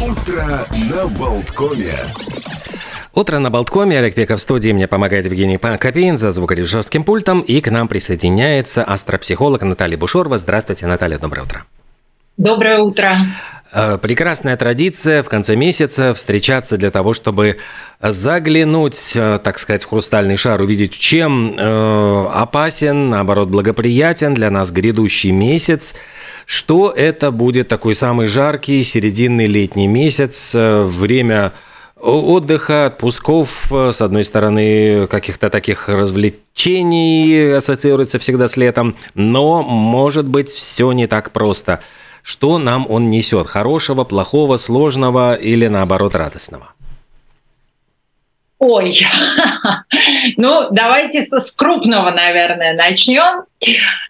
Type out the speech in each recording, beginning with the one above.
Утро на Болткоме. Утро на Болткоме. Олег Пеков в студии. Мне помогает Евгений Копейн за звукорежиссерским пультом. И к нам присоединяется астропсихолог Наталья Бушорова. Здравствуйте, Наталья. Доброе утро. Доброе утро. Э, прекрасная традиция в конце месяца встречаться для того, чтобы заглянуть, э, так сказать, в хрустальный шар, увидеть, чем э, опасен, наоборот, благоприятен для нас грядущий месяц. Что это будет такой самый жаркий серединный летний месяц, время отдыха, отпусков, с одной стороны, каких-то таких развлечений ассоциируется всегда с летом, но, может быть, все не так просто – что нам он несет? Хорошего, плохого, сложного или наоборот радостного? Ой, ну давайте с крупного, наверное, начнем.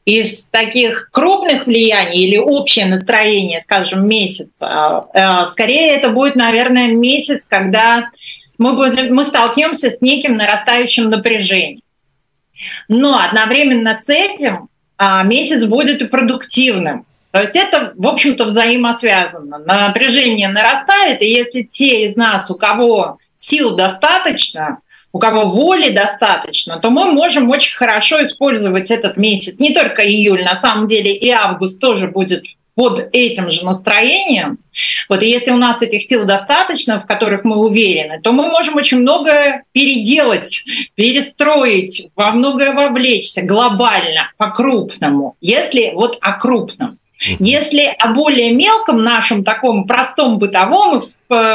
Из таких крупных влияний или общее настроение, скажем, месяца, э, скорее это будет, наверное, месяц, когда мы, будем, мы столкнемся с неким нарастающим напряжением. Но одновременно с этим а, месяц будет и продуктивным. То есть это, в общем-то, взаимосвязано. Напряжение нарастает, и если те из нас, у кого сил достаточно, у кого воли достаточно, то мы можем очень хорошо использовать этот месяц. Не только июль, на самом деле и август тоже будет под этим же настроением. Вот и если у нас этих сил достаточно, в которых мы уверены, то мы можем очень многое переделать, перестроить, во многое вовлечься глобально, по-крупному, если вот о крупном. Если о более мелком нашем таком простом бытовом,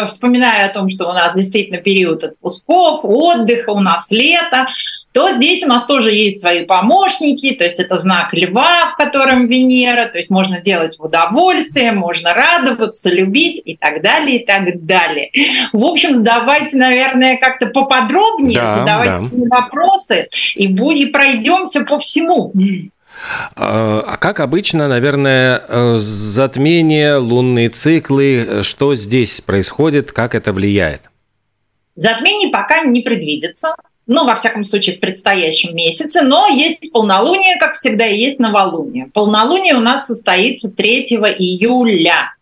вспоминая о том, что у нас действительно период отпусков, отдыха, у нас лето, то здесь у нас тоже есть свои помощники, то есть это знак льва, в котором Венера, то есть можно делать в удовольствие, можно радоваться, любить и так далее, и так далее. В общем, давайте, наверное, как-то поподробнее да, задавайте да. вопросы и, будем, пройдемся по всему. А, а как обычно, наверное, э, затмение, лунные циклы, что здесь происходит, как это влияет? Затмений пока не предвидится ну, во всяком случае, в предстоящем месяце, но есть полнолуние, как всегда, и есть новолуние. Полнолуние у нас состоится 3 июля.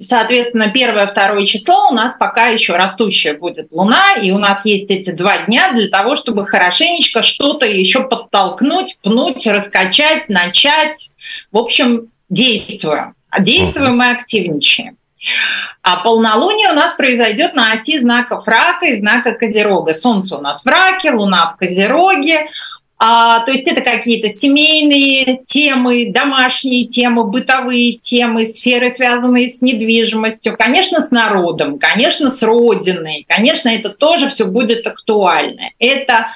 Соответственно, 1-2 число у нас пока еще растущая будет Луна, и у нас есть эти два дня для того, чтобы хорошенечко что-то еще подтолкнуть, пнуть, раскачать, начать. В общем, действуем. Действуем и активничаем. А полнолуние у нас произойдет на оси знаков рака и знака Козерога. Солнце у нас в раке, Луна в Козероге. А, то есть это какие-то семейные темы, домашние темы, бытовые темы, сферы, связанные с недвижимостью, конечно, с народом, конечно, с родиной, конечно, это тоже все будет актуально. Это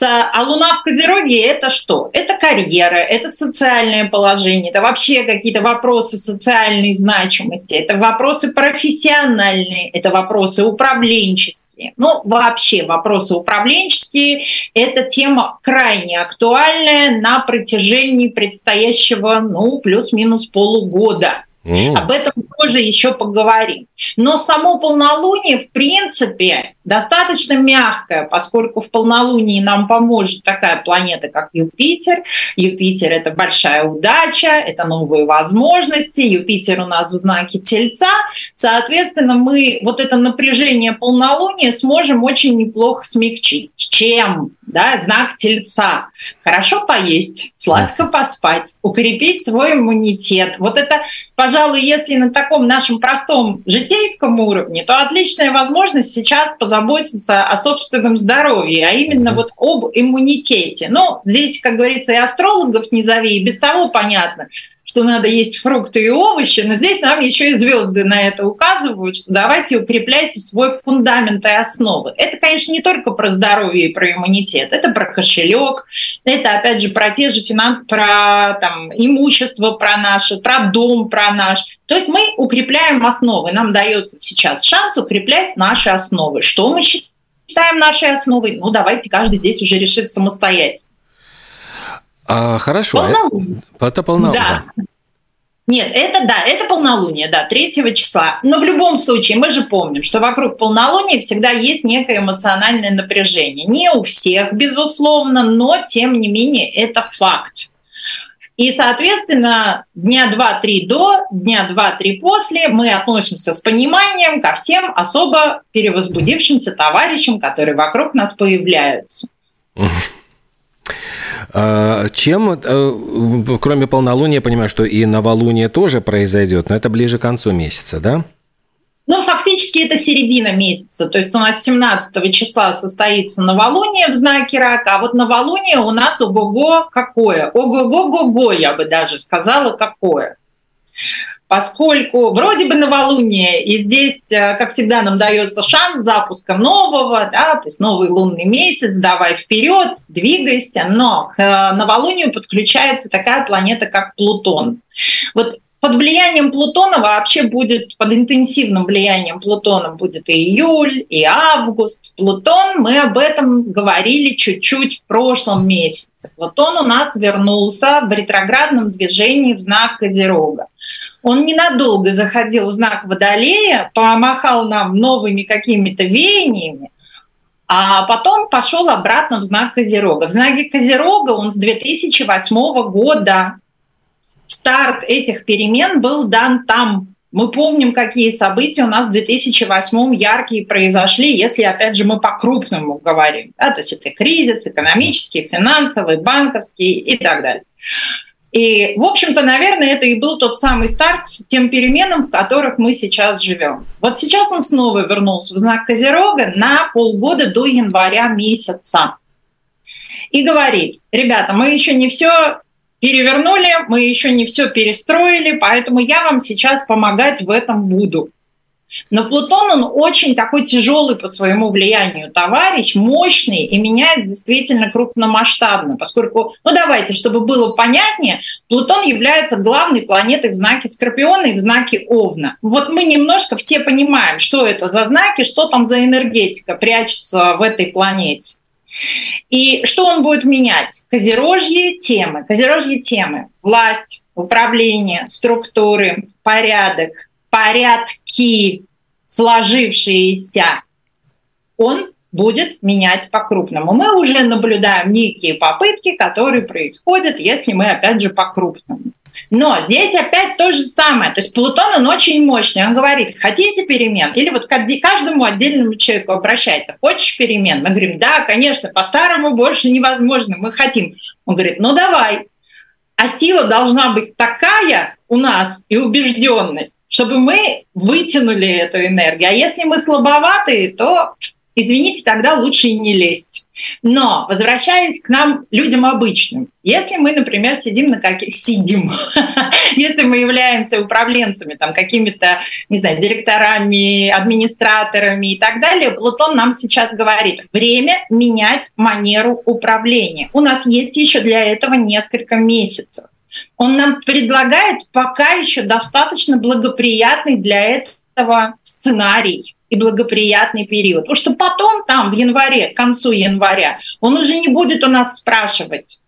а Луна в Козероге – это что? Это карьера, это социальное положение, это вообще какие-то вопросы социальной значимости, это вопросы профессиональные, это вопросы управленческие. Ну, вообще вопросы управленческие – это тема крайне актуальная на протяжении предстоящего, ну, плюс-минус полугода. Mm. Об этом тоже еще поговорим. Но само полнолуние, в принципе, достаточно мягкое, поскольку в полнолунии нам поможет такая планета, как Юпитер. Юпитер — это большая удача, это новые возможности. Юпитер у нас в знаке Тельца. Соответственно, мы вот это напряжение полнолуния сможем очень неплохо смягчить. Чем? Да, знак Тельца. Хорошо поесть, сладко поспать, укрепить свой иммунитет. Вот это, пожалуйста, пожалуй, если на таком нашем простом житейском уровне, то отличная возможность сейчас позаботиться о собственном здоровье, а именно вот об иммунитете. Ну, здесь, как говорится, и астрологов не зови, и без того понятно, что надо есть фрукты и овощи, но здесь нам еще и звезды на это указывают, что давайте укрепляйте свой фундамент и основы. Это, конечно, не только про здоровье и про иммунитет, это про кошелек, это, опять же, про те же финансы, про там, имущество, про наше, про дом, про наш. То есть мы укрепляем основы. Нам дается сейчас шанс укреплять наши основы. Что мы считаем нашей основой? Ну, давайте каждый здесь уже решит самостоятельно. А, хорошо. Полнолуние. Это полнолуние. Да. Нет, это да, это полнолуние, да, 3 числа. Но в любом случае мы же помним, что вокруг полнолуния всегда есть некое эмоциональное напряжение. Не у всех, безусловно, но тем не менее это факт. И, соответственно, дня два-три до, дня два-три после мы относимся с пониманием ко всем особо перевозбудившимся товарищам, которые вокруг нас появляются. А, чем, э, кроме полнолуния, я понимаю, что и новолуние тоже произойдет, но это ближе к концу месяца, да? Ну, фактически это середина месяца. То есть у нас 17 числа состоится новолуние в знаке рака, а вот новолуние у нас ого-го какое? Ого-го-го-го, я бы даже сказала, какое. Поскольку вроде бы новолуние, и здесь, э, как всегда, нам дается шанс запуска нового, да, то есть новый лунный месяц, давай вперед, двигайся, но к э, новолунию подключается такая планета, как Плутон. Вот под влиянием Плутона вообще будет, под интенсивным влиянием Плутона будет и июль, и август. Плутон, мы об этом говорили чуть-чуть в прошлом месяце. Плутон у нас вернулся в ретроградном движении в знак Козерога. Он ненадолго заходил в знак Водолея, помахал нам новыми какими-то веяниями, а потом пошел обратно в знак Козерога. В знаке Козерога он с 2008 года старт этих перемен был дан там. Мы помним, какие события у нас в 2008 яркие произошли, если, опять же, мы по-крупному говорим. Да? То есть это кризис экономический, финансовый, банковский и так далее. И, в общем-то, наверное, это и был тот самый старт тем переменам, в которых мы сейчас живем. Вот сейчас он снова вернулся в знак Козерога на полгода до января месяца. И говорит, ребята, мы еще не все перевернули, мы еще не все перестроили, поэтому я вам сейчас помогать в этом буду. Но Плутон, он очень такой тяжелый по своему влиянию товарищ, мощный и меняет действительно крупномасштабно, поскольку, ну давайте, чтобы было понятнее, Плутон является главной планетой в знаке Скорпиона и в знаке Овна. Вот мы немножко все понимаем, что это за знаки, что там за энергетика прячется в этой планете. И что он будет менять? Козерожье темы. Козерожье темы. Власть, управление, структуры, порядок, порядки, сложившиеся. Он будет менять по-крупному. Мы уже наблюдаем некие попытки, которые происходят, если мы, опять же, по-крупному. Но здесь опять то же самое. То есть Плутон, он очень мощный. Он говорит, хотите перемен? Или вот каждому отдельному человеку обращается. Хочешь перемен? Мы говорим, да, конечно, по-старому больше невозможно, мы хотим. Он говорит, ну давай. А сила должна быть такая у нас и убежденность, чтобы мы вытянули эту энергию. А если мы слабоватые, то извините, тогда лучше и не лезть. Но, возвращаясь к нам, людям обычным, если мы, например, сидим на каких... Сидим. если мы являемся управленцами, там, какими-то, не знаю, директорами, администраторами и так далее, Плутон нам сейчас говорит, время менять манеру управления. У нас есть еще для этого несколько месяцев. Он нам предлагает пока еще достаточно благоприятный для этого сценарий и благоприятный период. Потому что потом, там, в январе, к концу января, он уже не будет у нас спрашивать,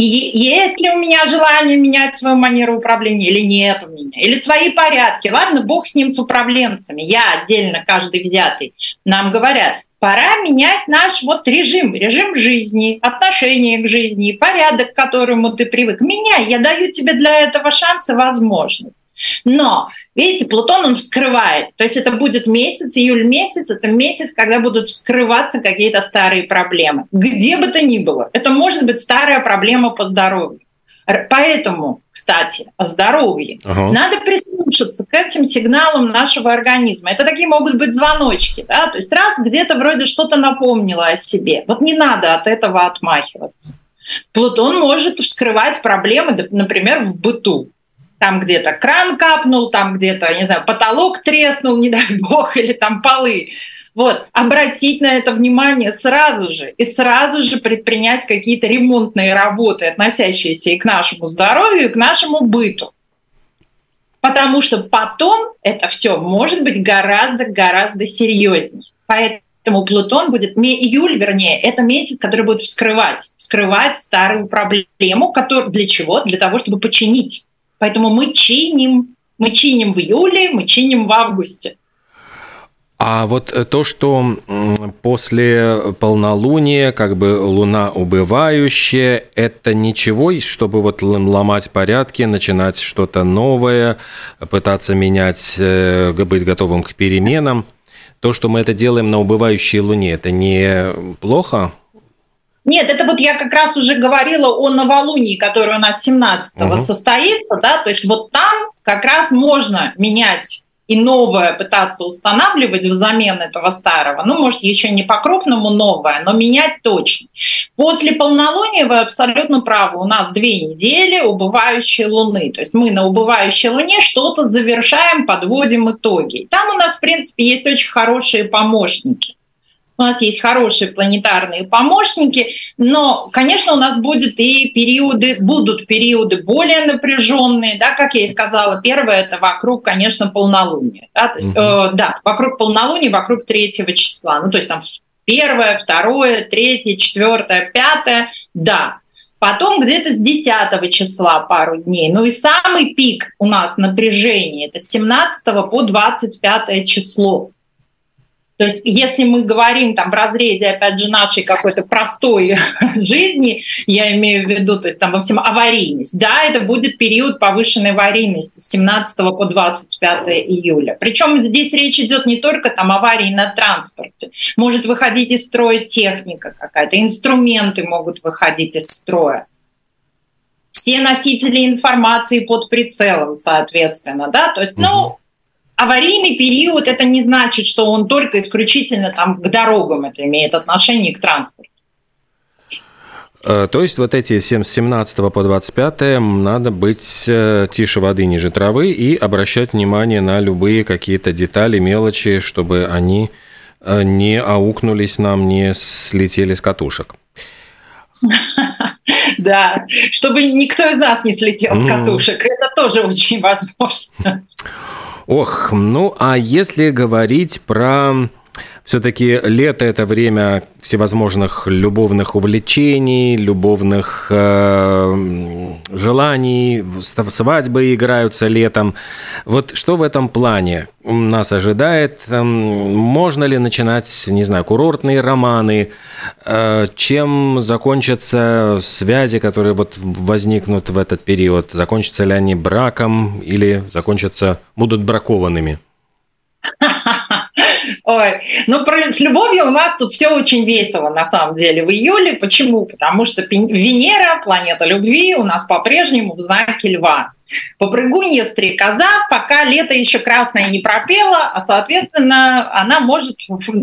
есть ли у меня желание менять свою манеру управления или нет у меня, или свои порядки. Ладно, бог с ним, с управленцами, я отдельно, каждый взятый. Нам говорят, пора менять наш вот режим, режим жизни, отношение к жизни, порядок, к которому ты привык. Меняй, я даю тебе для этого шанс и возможность. Но, видите, Плутон он вскрывает. То есть это будет месяц, июль месяц, это месяц, когда будут вскрываться какие-то старые проблемы. Где бы то ни было. Это может быть старая проблема по здоровью. Поэтому, кстати, о здоровье. Ага. Надо прислушаться к этим сигналам нашего организма. Это такие могут быть звоночки. Да? То есть раз где-то вроде что-то напомнило о себе. Вот не надо от этого отмахиваться. Плутон может вскрывать проблемы, например, в быту там где-то кран капнул, там где-то, не знаю, потолок треснул, не дай бог, или там полы. Вот, обратить на это внимание сразу же и сразу же предпринять какие-то ремонтные работы, относящиеся и к нашему здоровью, и к нашему быту. Потому что потом это все может быть гораздо-гораздо серьезнее. Поэтому Плутон будет, июль, вернее, это месяц, который будет вскрывать, вскрывать старую проблему, который, для чего? Для того, чтобы починить Поэтому мы чиним. Мы чиним в июле, мы чиним в августе. А вот э, то, что после полнолуния как бы луна убывающая, это ничего, чтобы вот ломать порядки, начинать что-то новое, пытаться менять, э, быть готовым к переменам. То, что мы это делаем на убывающей луне, это не плохо? Нет, это вот я как раз уже говорила о новолунии, которое у нас 17-го угу. состоится, да, то есть вот там как раз можно менять и новое пытаться устанавливать взамен этого старого, ну, может, еще не по-крупному новое, но менять точно. После полнолуния вы абсолютно правы. У нас две недели убывающей Луны. То есть мы на убывающей Луне что-то завершаем, подводим итоги. Там у нас, в принципе, есть очень хорошие помощники. У нас есть хорошие планетарные помощники, но, конечно, у нас будет и периоды, будут периоды более напряженные, да, как я и сказала. Первое это вокруг, конечно, полнолуния, да, то есть, угу. э, да, вокруг полнолуния, вокруг третьего числа, ну то есть там первое, второе, третье, четвертое, пятое, да. Потом где-то с 10 числа пару дней. Ну и самый пик у нас напряжения это с 17 по 25 число. То есть если мы говорим там в разрезе, опять же, нашей какой-то простой жизни, я имею в виду, то есть там во всем аварийность, да, это будет период повышенной аварийности с 17 по 25 июля. Причем здесь речь идет не только там аварии на транспорте, может выходить из строя техника какая-то, инструменты могут выходить из строя. Все носители информации под прицелом, соответственно, да, то есть, ну, аварийный период это не значит, что он только исключительно там к дорогам это имеет отношение к транспорту. Э, то есть вот эти с 17 по 25 надо быть э, тише воды ниже травы и обращать внимание на любые какие-то детали, мелочи, чтобы они э, не аукнулись нам, не слетели с катушек. Да, чтобы никто из нас не слетел с катушек. Это тоже очень возможно. Ох, ну а если говорить про все-таки лето это время всевозможных любовных увлечений, любовных э, желаний, свадьбы играются летом. Вот что в этом плане нас ожидает? Эм, можно ли начинать, не знаю, курортные романы? Э, чем закончатся связи, которые вот возникнут в этот период? Закончатся ли они браком или закончатся, будут бракованными? Ой, ну про, с любовью у нас тут все очень весело на самом деле в июле. Почему? Потому что Венера, планета любви, у нас по-прежнему в знаке льва. Попрыгунья стрекоза, пока лето еще красное не пропела, а, соответственно, она может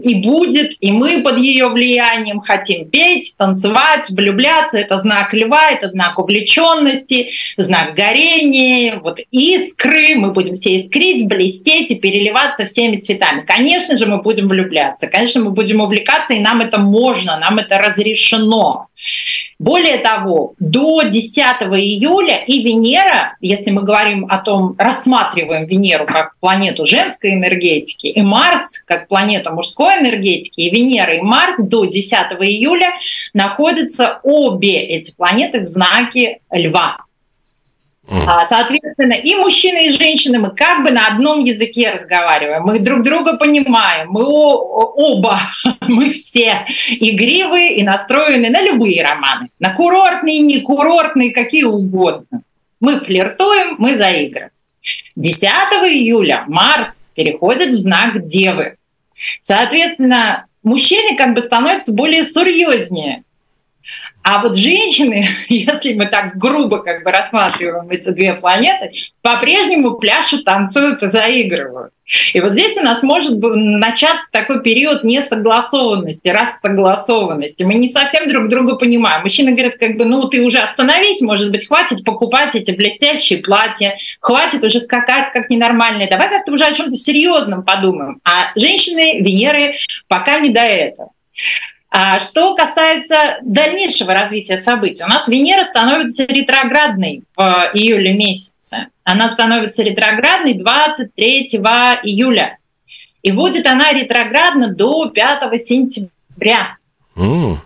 и будет, и мы под ее влиянием хотим петь, танцевать, влюбляться. Это знак льва, это знак увлеченности, знак горения, вот искры. Мы будем все искрить, блестеть и переливаться всеми цветами. Конечно же, мы будем влюбляться, конечно, мы будем увлекаться, и нам это можно, нам это разрешено. Более того, до 10 июля и Венера, если мы говорим о том, рассматриваем Венеру как планету женской энергетики, и Марс как планета мужской энергетики, и Венера и Марс до 10 июля находятся обе эти планеты в знаке Льва. А, соответственно, и мужчины, и женщины мы как бы на одном языке разговариваем, мы друг друга понимаем, мы оба, мы все игривые и настроены на любые романы, на курортные, не курортные, какие угодно. Мы флиртуем, мы заигрываем. 10 июля Марс переходит в знак Девы. Соответственно, мужчины как бы становятся более серьезнее, а вот женщины, если мы так грубо как бы рассматриваем эти две планеты, по-прежнему пляшут, танцуют и заигрывают. И вот здесь у нас может начаться такой период несогласованности, рассогласованности. Мы не совсем друг друга понимаем. Мужчины говорят, как бы, ну ты уже остановись, может быть, хватит покупать эти блестящие платья, хватит уже скакать как ненормальные, давай как-то уже о чем-то серьезном подумаем. А женщины, Венеры, пока не до этого. А что касается дальнейшего развития событий, у нас Венера становится ретроградной в июле месяце. Она становится ретроградной 23 июля. И будет она ретроградна до 5 сентября. Mm.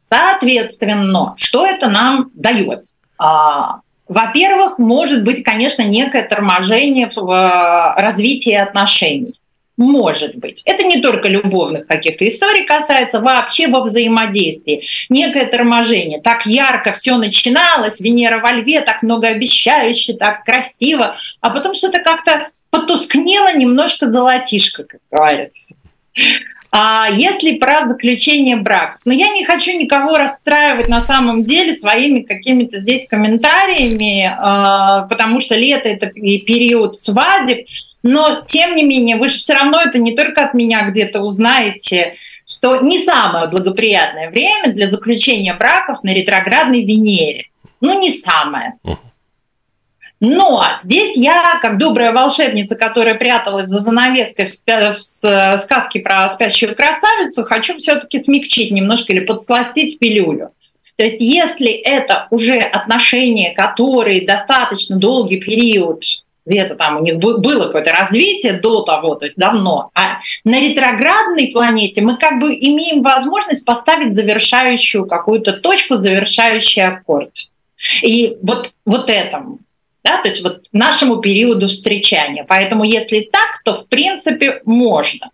Соответственно, что это нам дает? А, во-первых, может быть, конечно, некое торможение в развитии отношений может быть. Это не только любовных каких-то историй касается, вообще во взаимодействии. Некое торможение. Так ярко все начиналось, Венера во льве, так многообещающе, так красиво, а потом что-то как-то потускнело, немножко золотишко, как говорится. А если про заключение брака, но ну, я не хочу никого расстраивать на самом деле своими какими-то здесь комментариями, а, потому что лето это период свадеб, но тем не менее вы же все равно это не только от меня где-то узнаете, что не самое благоприятное время для заключения браков на ретроградной Венере. Ну, не самое. Но здесь я, как добрая волшебница, которая пряталась за занавеской в сказке про спящую красавицу, хочу все-таки смягчить немножко или подсластить пилюлю. То есть если это уже отношения, которые достаточно долгий период где-то там у них было какое-то развитие до того, то есть давно. А на ретроградной планете мы как бы имеем возможность поставить завершающую какую-то точку, завершающий аккорд. И вот, вот этому да, то есть вот нашему периоду встречания. Поэтому если так, то в принципе можно.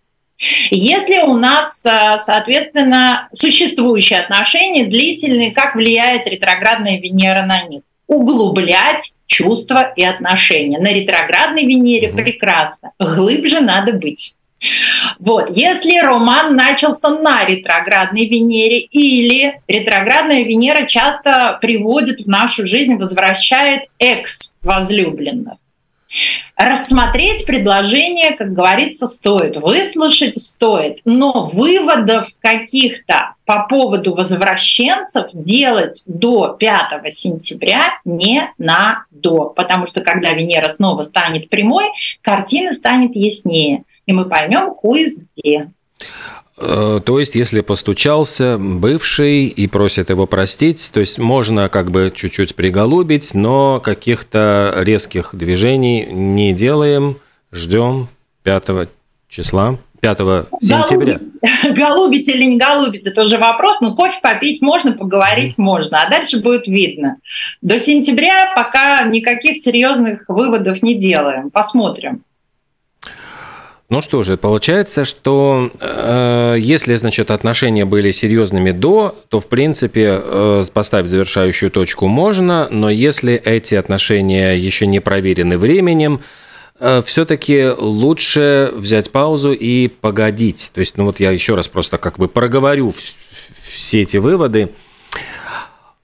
Если у нас, э, соответственно, существующие отношения длительные, как влияет ретроградная Венера на них? Углублять чувства и отношения. На ретроградной Венере прекрасно. Глубже надо быть. Вот. Если роман начался на ретроградной Венере или ретроградная Венера часто приводит в нашу жизнь, возвращает экс-возлюбленных. Рассмотреть предложение, как говорится, стоит, выслушать стоит, но выводов каких-то по поводу возвращенцев делать до 5 сентября не надо, потому что когда Венера снова станет прямой, картина станет яснее. И мы поймем, хуиз где. Э, то есть, если постучался бывший и просит его простить, то есть можно как бы чуть-чуть приголубить, но каких-то резких движений не делаем, ждем 5 числа. 5 сентября. Голубить, голубить или не голубить, это уже вопрос. Но кофе попить можно, поговорить mm. можно, а дальше будет видно. До сентября пока никаких серьезных выводов не делаем. Посмотрим. Ну что же, получается, что э, если, значит, отношения были серьезными до, то, в принципе, э, поставить завершающую точку можно, но если эти отношения еще не проверены временем, э, все-таки лучше взять паузу и погодить. То есть, ну вот я еще раз просто как бы проговорю все эти выводы.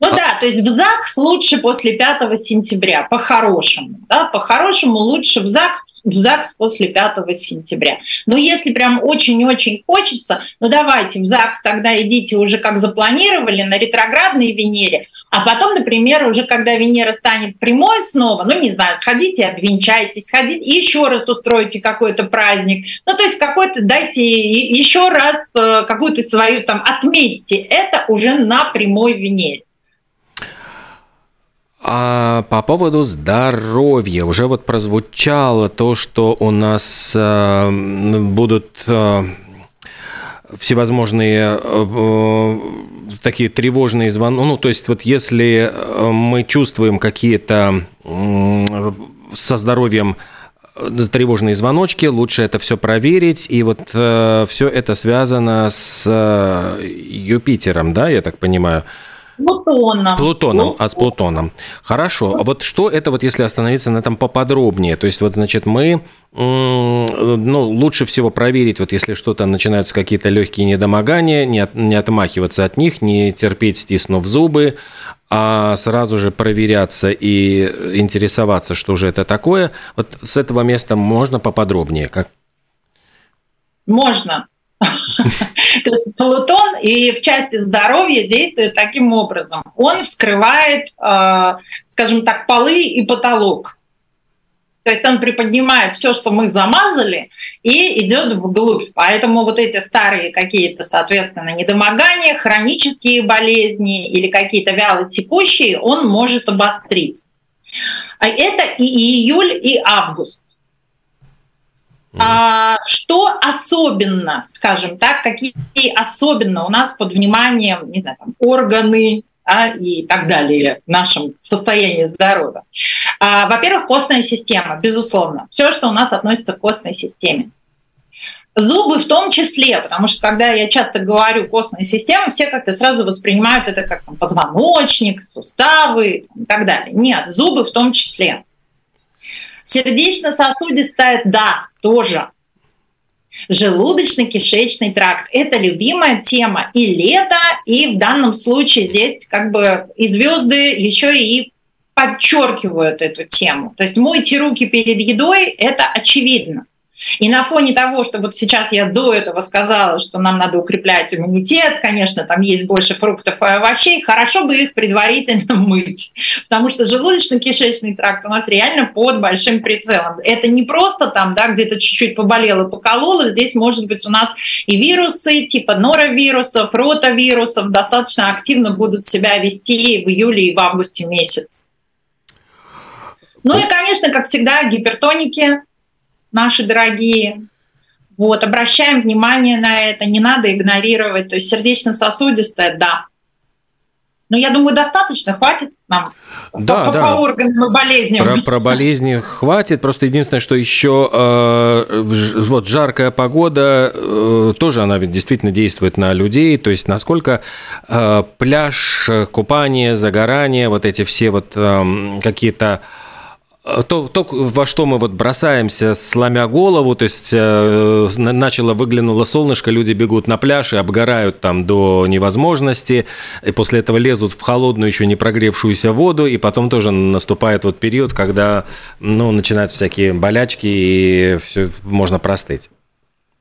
Ну да, то есть в ЗАГС лучше после 5 сентября, по-хорошему. Да, по-хорошему лучше в ЗАГС, в ЗАГС после 5 сентября. Но если прям очень-очень хочется, ну давайте в ЗАГС тогда идите уже как запланировали на ретроградной Венере, а потом, например, уже когда Венера станет прямой снова, ну не знаю, сходите, обвенчайтесь, сходите, еще раз устройте какой-то праздник. Ну то есть какой-то дайте еще раз э, какую-то свою там отметьте. Это уже на прямой Венере. А по поводу здоровья уже вот прозвучало то, что у нас э, будут э, всевозможные э, такие тревожные звонки. Ну, то есть вот если э, мы чувствуем какие-то э, со здоровьем э, тревожные звоночки, лучше это все проверить. И вот э, все это связано с э, Юпитером, да, я так понимаю. Плутоном. Плутоном, а с Плутоном. Хорошо. А вот что это, вот если остановиться на этом поподробнее? То есть, вот, значит, мы, ну, лучше всего проверить, вот если что-то начинаются какие-то легкие недомогания, не, от, не отмахиваться от них, не терпеть, стиснув зубы, а сразу же проверяться и интересоваться, что же это такое. Вот с этого места можно поподробнее? Как? Можно. То есть Плутон и в части здоровья действует таким образом. Он вскрывает, э, скажем так, полы и потолок. То есть он приподнимает все, что мы замазали, и идет вглубь. Поэтому вот эти старые какие-то, соответственно, недомогания, хронические болезни или какие-то вялотекущие, он может обострить. А это и июль, и август. А, что особенно, скажем так, какие особенно у нас под вниманием, не знаю, там, органы а, и так далее в нашем состоянии здоровья? А, во-первых, костная система, безусловно. Все, что у нас относится к костной системе. Зубы в том числе, потому что когда я часто говорю костная система, все как-то сразу воспринимают это как там, позвоночник, суставы и так далее. Нет, зубы в том числе. Сердечно-сосудистая, да, тоже. Желудочно-кишечный тракт – это любимая тема и лето, и в данном случае здесь как бы и звезды еще и подчеркивают эту тему. То есть мойте руки перед едой – это очевидно. И на фоне того, что вот сейчас я до этого сказала, что нам надо укреплять иммунитет, конечно, там есть больше фруктов и овощей, хорошо бы их предварительно мыть, потому что желудочно-кишечный тракт у нас реально под большим прицелом. Это не просто там, да, где-то чуть-чуть поболело, покололо, здесь может быть у нас и вирусы типа норовирусов, ротавирусов достаточно активно будут себя вести в июле и в августе месяц. Ну и, конечно, как всегда, гипертоники, наши дорогие. Вот, обращаем внимание на это, не надо игнорировать. То есть сердечно-сосудистая, да. Но я думаю, достаточно, хватит нам да, по, да. по органам и болезням. Про, про болезни хватит. Просто единственное, что еще э, вот жаркая погода э, тоже она ведь действительно действует на людей. То есть насколько э, пляж, купание, загорание, вот эти все вот э, какие-то Э, то, то, во что мы вот бросаемся, сломя голову, то есть э, начало выглянуло солнышко, люди бегут на пляж и обгорают там до невозможности, и после этого лезут в холодную, еще не прогревшуюся воду, и потом тоже наступает вот период, когда, ну, начинают всякие болячки, и все можно простыть.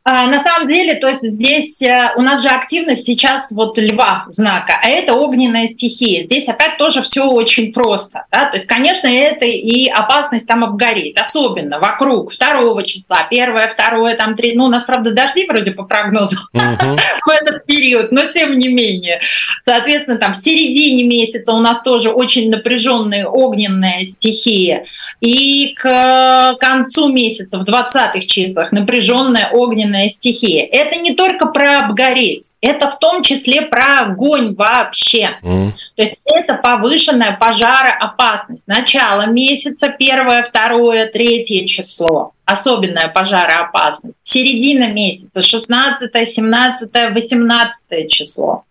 А, на самом деле, то есть здесь э, у нас же активность сейчас вот льва знака, а это огненная стихия. Здесь опять тоже все очень просто. Да? То есть, конечно, это и опасность там обгореть, особенно вокруг второго числа, первое, второе, там три. Ну, у нас, правда, дожди вроде по прогнозу в этот период, но тем не менее. Соответственно, там в середине месяца у нас тоже очень напряженная огненная стихия. И к концу месяца, в 20-х числах, напряженная огненная огненная стихия. Это не только про обгореть, это в том числе про огонь вообще. Mm. То есть это повышенная пожароопасность. Начало месяца, первое, второе, третье число. Особенная пожароопасность. Середина месяца, 16, 17, 18 число.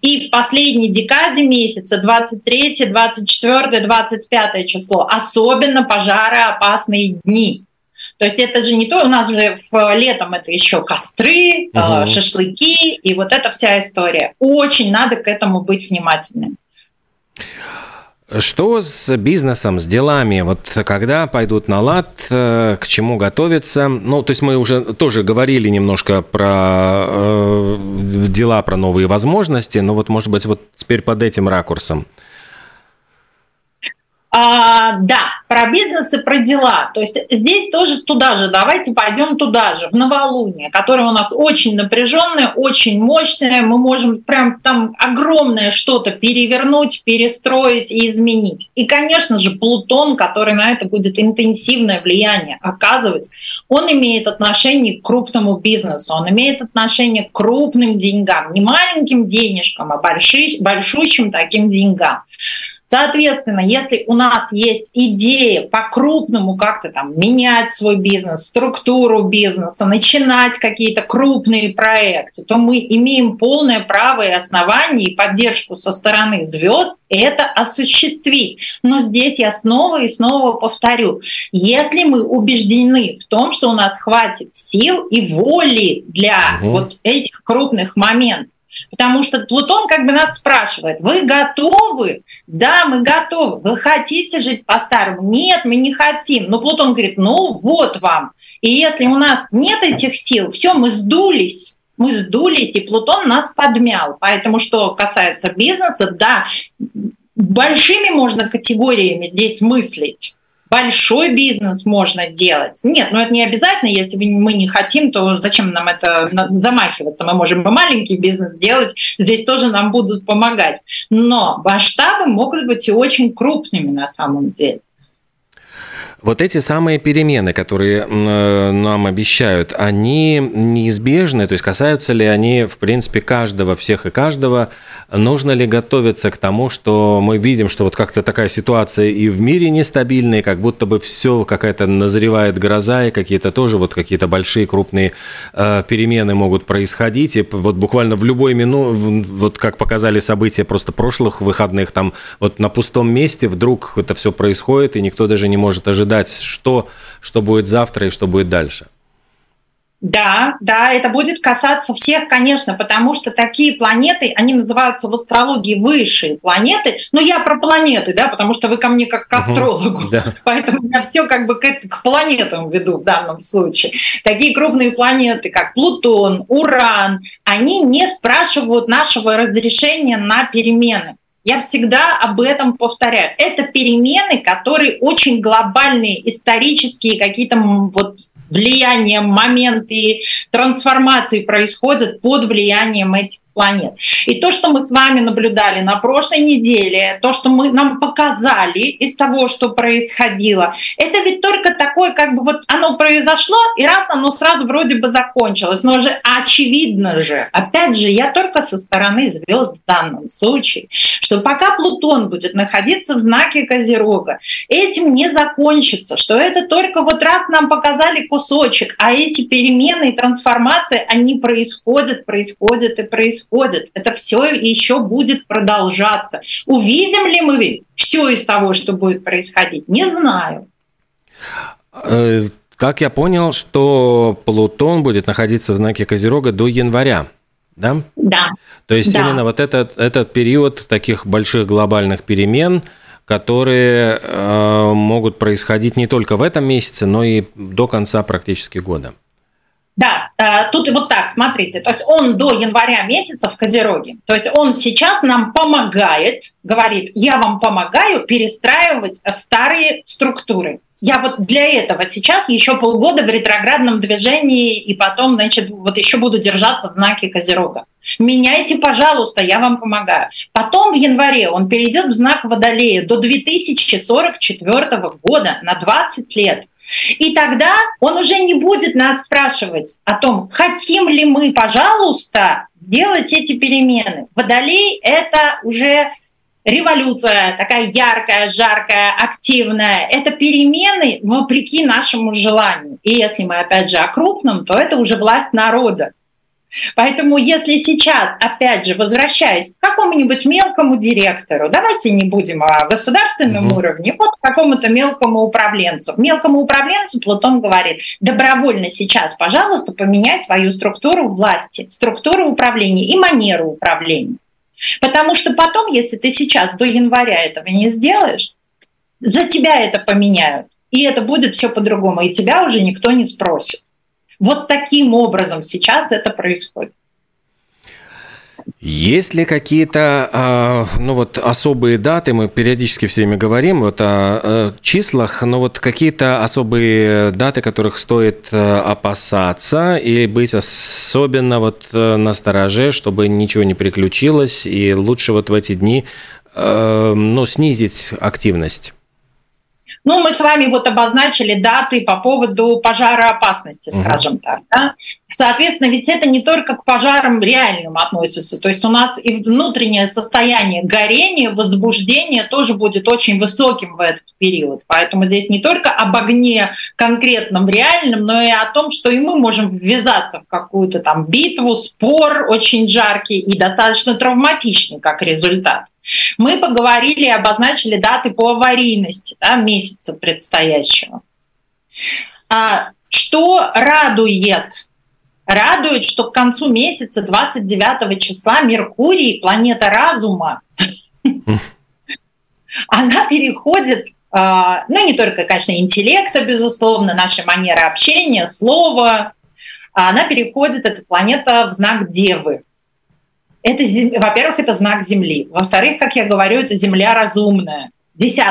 И в последней декаде месяца, 23, 24, 25 число, особенно пожароопасные дни. То есть это же не то, у нас же в летом это еще костры, угу. шашлыки и вот эта вся история. Очень надо к этому быть внимательным. Что с бизнесом, с делами? Вот когда пойдут на лад, э, к чему готовиться? Ну, то есть мы уже тоже говорили немножко про э, дела, про новые возможности, но вот, может быть, вот теперь под этим ракурсом. А, да, про бизнес и про дела. То есть здесь тоже туда же, давайте пойдем туда же, в новолуние, которое у нас очень напряженное, очень мощное. Мы можем прям там огромное что-то перевернуть, перестроить и изменить. И, конечно же, Плутон, который на это будет интенсивное влияние оказывать, он имеет отношение к крупному бизнесу, он имеет отношение к крупным деньгам, не маленьким денежкам, а большущим таким деньгам. Соответственно, если у нас есть идея по-крупному как-то там менять свой бизнес, структуру бизнеса, начинать какие-то крупные проекты, то мы имеем полное право и основание и поддержку со стороны звезд это осуществить. Но здесь я снова и снова повторю, если мы убеждены в том, что у нас хватит сил и воли для угу. вот этих крупных моментов, Потому что Плутон как бы нас спрашивает, вы готовы? Да, мы готовы. Вы хотите жить по-старому? Нет, мы не хотим. Но Плутон говорит, ну вот вам. И если у нас нет этих сил, все, мы сдулись. Мы сдулись, и Плутон нас подмял. Поэтому, что касается бизнеса, да, большими можно категориями здесь мыслить большой бизнес можно делать. Нет, ну это не обязательно, если мы не хотим, то зачем нам это замахиваться? Мы можем маленький бизнес делать, здесь тоже нам будут помогать. Но масштабы могут быть и очень крупными на самом деле. Вот эти самые перемены, которые э, нам обещают, они неизбежны? То есть касаются ли они, в принципе, каждого, всех и каждого? Нужно ли готовиться к тому, что мы видим, что вот как-то такая ситуация и в мире нестабильная, как будто бы все какая-то назревает гроза, и какие-то тоже вот какие-то большие крупные э, перемены могут происходить, и вот буквально в любой минут, вот как показали события просто прошлых выходных, там вот на пустом месте вдруг это все происходит, и никто даже не может ожидать ожидать, что, что будет завтра и что будет дальше? Да, да, это будет касаться всех, конечно, потому что такие планеты, они называются в астрологии высшие планеты. Но я про планеты, да, потому что вы ко мне как к астрологу, угу, да. поэтому я все как бы к, к планетам веду в данном случае. Такие крупные планеты, как Плутон, Уран, они не спрашивают нашего разрешения на перемены. Я всегда об этом повторяю. Это перемены, которые очень глобальные, исторические, какие-то вот влияния, моменты трансформации происходят под влиянием этих планет. И то, что мы с вами наблюдали на прошлой неделе, то, что мы нам показали из того, что происходило, это ведь только такое, как бы вот оно произошло, и раз оно сразу вроде бы закончилось, но же очевидно же, опять же, я только со стороны звезд в данном случае, что пока Плутон будет находиться в знаке Козерога, этим не закончится, что это только вот раз нам показали кусочек, а эти перемены и трансформации, они происходят, происходят и происходят происходит. Это все еще будет продолжаться. Увидим ли мы все из того, что будет происходить? Не знаю. Э, как я понял, что Плутон будет находиться в знаке Козерога до января. Да? Да. То есть да. именно вот этот, этот период таких больших глобальных перемен, которые э, могут происходить не только в этом месяце, но и до конца практически года. Да, э, тут и вот так, смотрите, то есть он до января месяца в Козероге, то есть он сейчас нам помогает, говорит, я вам помогаю перестраивать старые структуры. Я вот для этого сейчас еще полгода в ретроградном движении и потом, значит, вот еще буду держаться в знаке Козерога. Меняйте, пожалуйста, я вам помогаю. Потом в январе он перейдет в знак Водолея до 2044 года на 20 лет. И тогда он уже не будет нас спрашивать о том, хотим ли мы, пожалуйста, сделать эти перемены. Водолей — это уже революция такая яркая, жаркая, активная. Это перемены вопреки нашему желанию. И если мы опять же о крупном, то это уже власть народа. Поэтому если сейчас, опять же, возвращаясь к какому-нибудь мелкому директору, давайте не будем о государственном угу. уровне, вот какому-то мелкому управленцу. Мелкому управленцу Плутон говорит, добровольно сейчас, пожалуйста, поменяй свою структуру власти, структуру управления и манеру управления. Потому что потом, если ты сейчас до января этого не сделаешь, за тебя это поменяют. И это будет все по-другому, и тебя уже никто не спросит. Вот таким образом сейчас это происходит. Есть ли какие-то а, ну вот, особые даты, мы периодически все время говорим вот о, числах, но вот какие-то особые даты, которых стоит э, опасаться и быть особенно вот э, на стороже, чтобы ничего не приключилось, и лучше вот в эти дни э, ну, снизить активность? Ну, мы с вами вот обозначили даты по поводу пожароопасности, скажем uh-huh. так. Да? Соответственно, ведь это не только к пожарам реальным относится. То есть у нас и внутреннее состояние горения, возбуждения тоже будет очень высоким в этот период. Поэтому здесь не только об огне конкретном реальном, но и о том, что и мы можем ввязаться в какую-то там битву, спор очень жаркий и достаточно травматичный как результат. Мы поговорили и обозначили даты по аварийности да, месяца предстоящего. А, что радует? Радует, что к концу месяца, 29 числа, Меркурий, планета разума, она переходит, а, ну не только, конечно, интеллекта, безусловно, нашей манеры общения, слова, она переходит, эта планета, в знак Девы. Это, во-первых, это знак Земли. Во-вторых, как я говорю, это Земля разумная. 10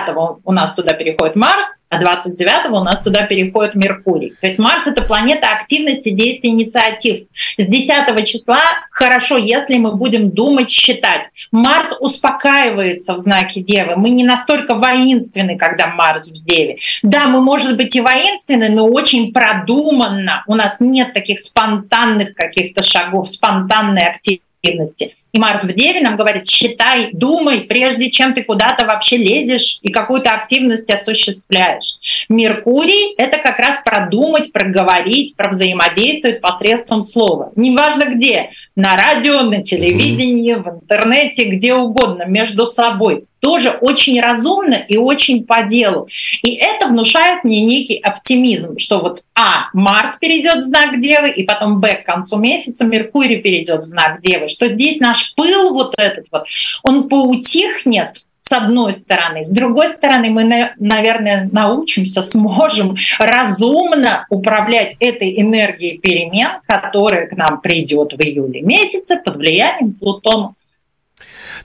у нас туда переходит Марс, а 29 у нас туда переходит Меркурий. То есть Марс — это планета активности, действий, инициатив. С 10 числа хорошо, если мы будем думать, считать. Марс успокаивается в знаке Девы. Мы не настолько воинственны, когда Марс в Деве. Да, мы, может быть, и воинственны, но очень продуманно. У нас нет таких спонтанных каких-то шагов, спонтанной активности. 给我讲。И Марс в Деве нам говорит, считай, думай, прежде чем ты куда-то вообще лезешь и какую-то активность осуществляешь. Меркурий — это как раз продумать, проговорить, взаимодействовать посредством слова. Неважно где, на радио, на телевидении, в интернете, где угодно, между собой тоже очень разумно и очень по делу. И это внушает мне некий оптимизм, что вот А, Марс перейдет в знак Девы, и потом Б, к концу месяца Меркурий перейдет в знак Девы, что здесь наш пыл вот этот вот, он поутихнет, с одной стороны. С другой стороны, мы, наверное, научимся, сможем разумно управлять этой энергией перемен, которая к нам придет в июле месяце под влиянием Плутона.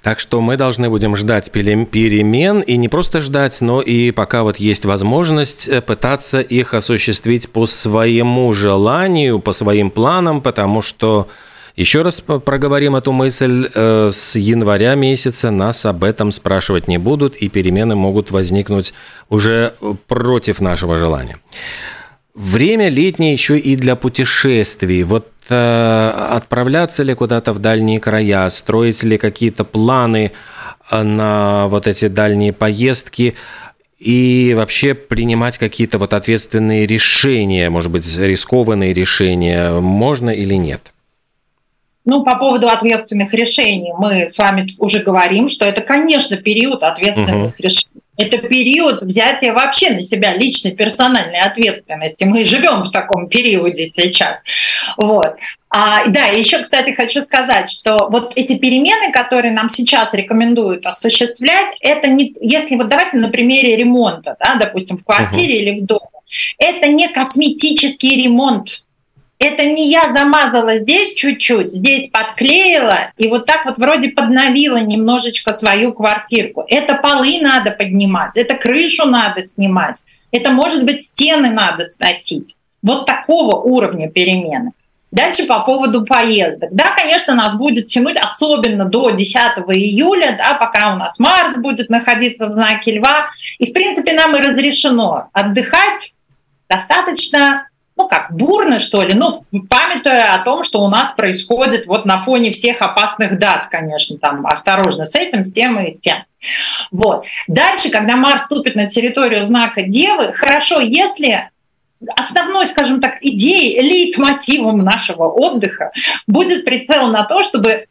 Так что мы должны будем ждать перемен, и не просто ждать, но и пока вот есть возможность э, пытаться их осуществить по своему желанию, по своим планам, потому что еще раз проговорим эту мысль. Э, с января месяца нас об этом спрашивать не будут, и перемены могут возникнуть уже против нашего желания. Время летнее еще и для путешествий. Вот э, отправляться ли куда-то в дальние края, строить ли какие-то планы э, на вот эти дальние поездки и вообще принимать какие-то вот ответственные решения, может быть, рискованные решения, можно или нет? Ну, по поводу ответственных решений мы с вами уже говорим, что это, конечно, период ответственных угу. решений. Это период взятия вообще на себя личной персональной ответственности. Мы живем в таком периоде сейчас. Вот. А, да, еще, кстати, хочу сказать, что вот эти перемены, которые нам сейчас рекомендуют осуществлять, это не, если вот давайте на примере ремонта, да, допустим, в квартире uh или в доме, это не косметический ремонт, это не я замазала здесь чуть-чуть, здесь подклеила и вот так вот вроде подновила немножечко свою квартирку. Это полы надо поднимать, это крышу надо снимать, это, может быть, стены надо сносить. Вот такого уровня перемены. Дальше по поводу поездок. Да, конечно, нас будет тянуть, особенно до 10 июля, да, пока у нас Марс будет находиться в знаке Льва. И, в принципе, нам и разрешено отдыхать достаточно ну как, бурно, что ли, ну, памятуя о том, что у нас происходит вот на фоне всех опасных дат, конечно, там осторожно с этим, с тем и с тем. Вот. Дальше, когда Марс ступит на территорию знака Девы, хорошо, если основной, скажем так, идеей, лейтмотивом нашего отдыха будет прицел на то, чтобы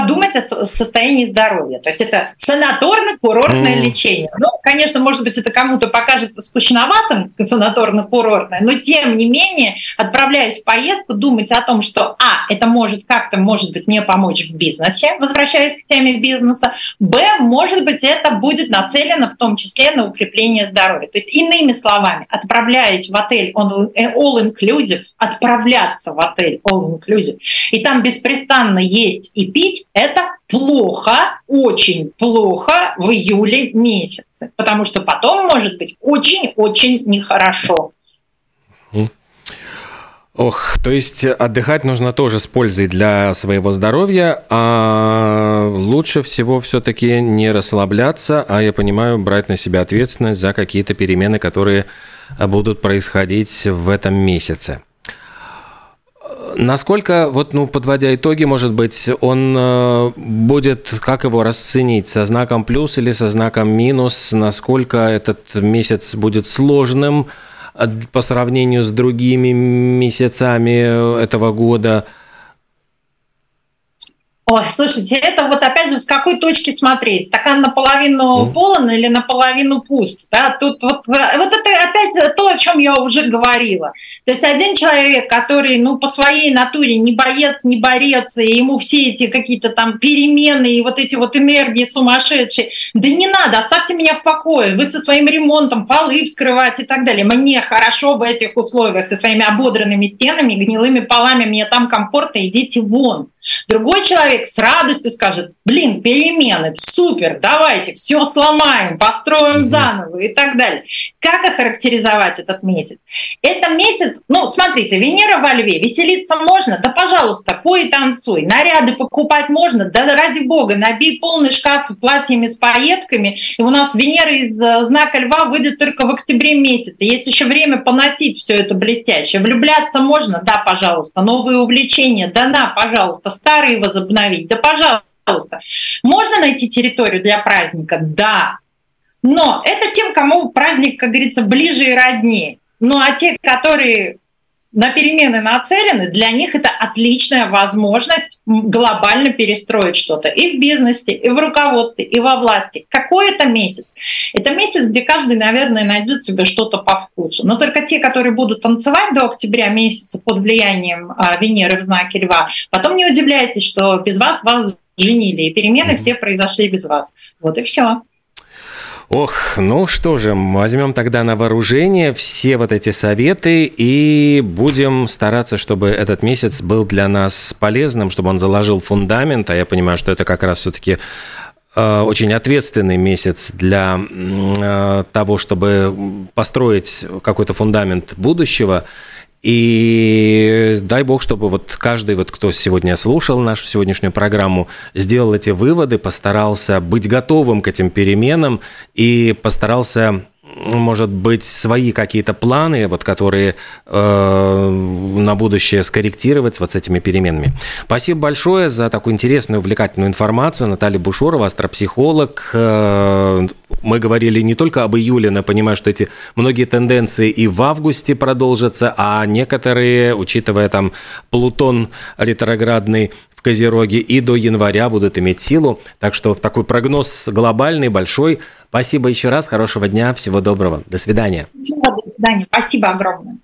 подумать о состоянии здоровья. То есть это санаторно-курортное mm. лечение. Ну, конечно, может быть, это кому-то покажется скучноватым, санаторно-курортное, но тем не менее, отправляясь в поездку, думать о том, что, а, это может как-то, может быть, мне помочь в бизнесе, возвращаясь к теме бизнеса, б, может быть, это будет нацелено в том числе на укрепление здоровья. То есть, иными словами, отправляясь в отель all-inclusive, отправляться в отель all-inclusive, и там беспрестанно есть и пить, это плохо, очень плохо в июле месяце, потому что потом может быть очень-очень нехорошо. Ох, то есть отдыхать нужно тоже с пользой для своего здоровья, а лучше всего все-таки не расслабляться, а я понимаю, брать на себя ответственность за какие-то перемены, которые будут происходить в этом месяце. Насколько, вот, ну, подводя итоги, может быть, он э, будет, как его расценить, со знаком плюс или со знаком минус? Насколько этот месяц будет сложным э, по сравнению с другими месяцами этого года? Ой, слушайте, это вот опять же с какой точки смотреть? Стакан наполовину mm. полон или наполовину пуст? Да? Тут вот, э, вот это опять то, о чем я уже говорила. То есть один человек, который ну, по своей натуре не боец, не борец, и ему все эти какие-то там перемены и вот эти вот энергии сумасшедшие, да не надо, оставьте меня в покое, вы со своим ремонтом полы вскрывать и так далее. Мне хорошо в этих условиях со своими ободранными стенами, гнилыми полами, мне там комфортно, идите вон. Другой человек с радостью скажет, блин, перемены, супер, давайте, все сломаем, построим заново и так далее. Как охарактеризовать этот месяц? Это месяц, ну, смотрите, Венера во льве, веселиться можно? Да, пожалуйста, пой и танцуй. Наряды покупать можно? Да, ради бога, набей полный шкаф платьями с пайетками. И у нас Венера из э, знака льва выйдет только в октябре месяце. Есть еще время поносить все это блестяще. Влюбляться можно? Да, пожалуйста. Новые увлечения? Да, да, пожалуйста. Старые возобновить? Да, пожалуйста. Можно найти территорию для праздника? Да. Но это тем, кому праздник, как говорится, ближе и роднее. Ну а те, которые на перемены нацелены, для них это отличная возможность глобально перестроить что-то и в бизнесе, и в руководстве, и во власти. Какой это месяц? Это месяц, где каждый, наверное, найдет себе что-то по вкусу. Но только те, которые будут танцевать до октября месяца под влиянием а, Венеры в знаке Льва, потом не удивляйтесь, что без вас вас женили, и перемены все произошли без вас. Вот и все. Ох, ну что же, возьмем тогда на вооружение все вот эти советы и будем стараться, чтобы этот месяц был для нас полезным, чтобы он заложил фундамент, а я понимаю, что это как раз все-таки э, очень ответственный месяц для э, того, чтобы построить какой-то фундамент будущего. И дай бог, чтобы вот каждый, вот кто сегодня слушал нашу сегодняшнюю программу, сделал эти выводы, постарался быть готовым к этим переменам и постарался может быть, свои какие-то планы, вот, которые э, на будущее скорректировать вот с этими переменами. Спасибо большое за такую интересную, увлекательную информацию. Наталья Бушурова, астропсихолог. Э, мы говорили не только об июле, но понимаю, что эти многие тенденции и в августе продолжатся, а некоторые, учитывая там Плутон ретроградный в Козероге, и до января будут иметь силу. Так что такой прогноз глобальный, большой. Спасибо еще раз, хорошего дня, всего доброго. До свидания. Всего до свидания. Спасибо огромное.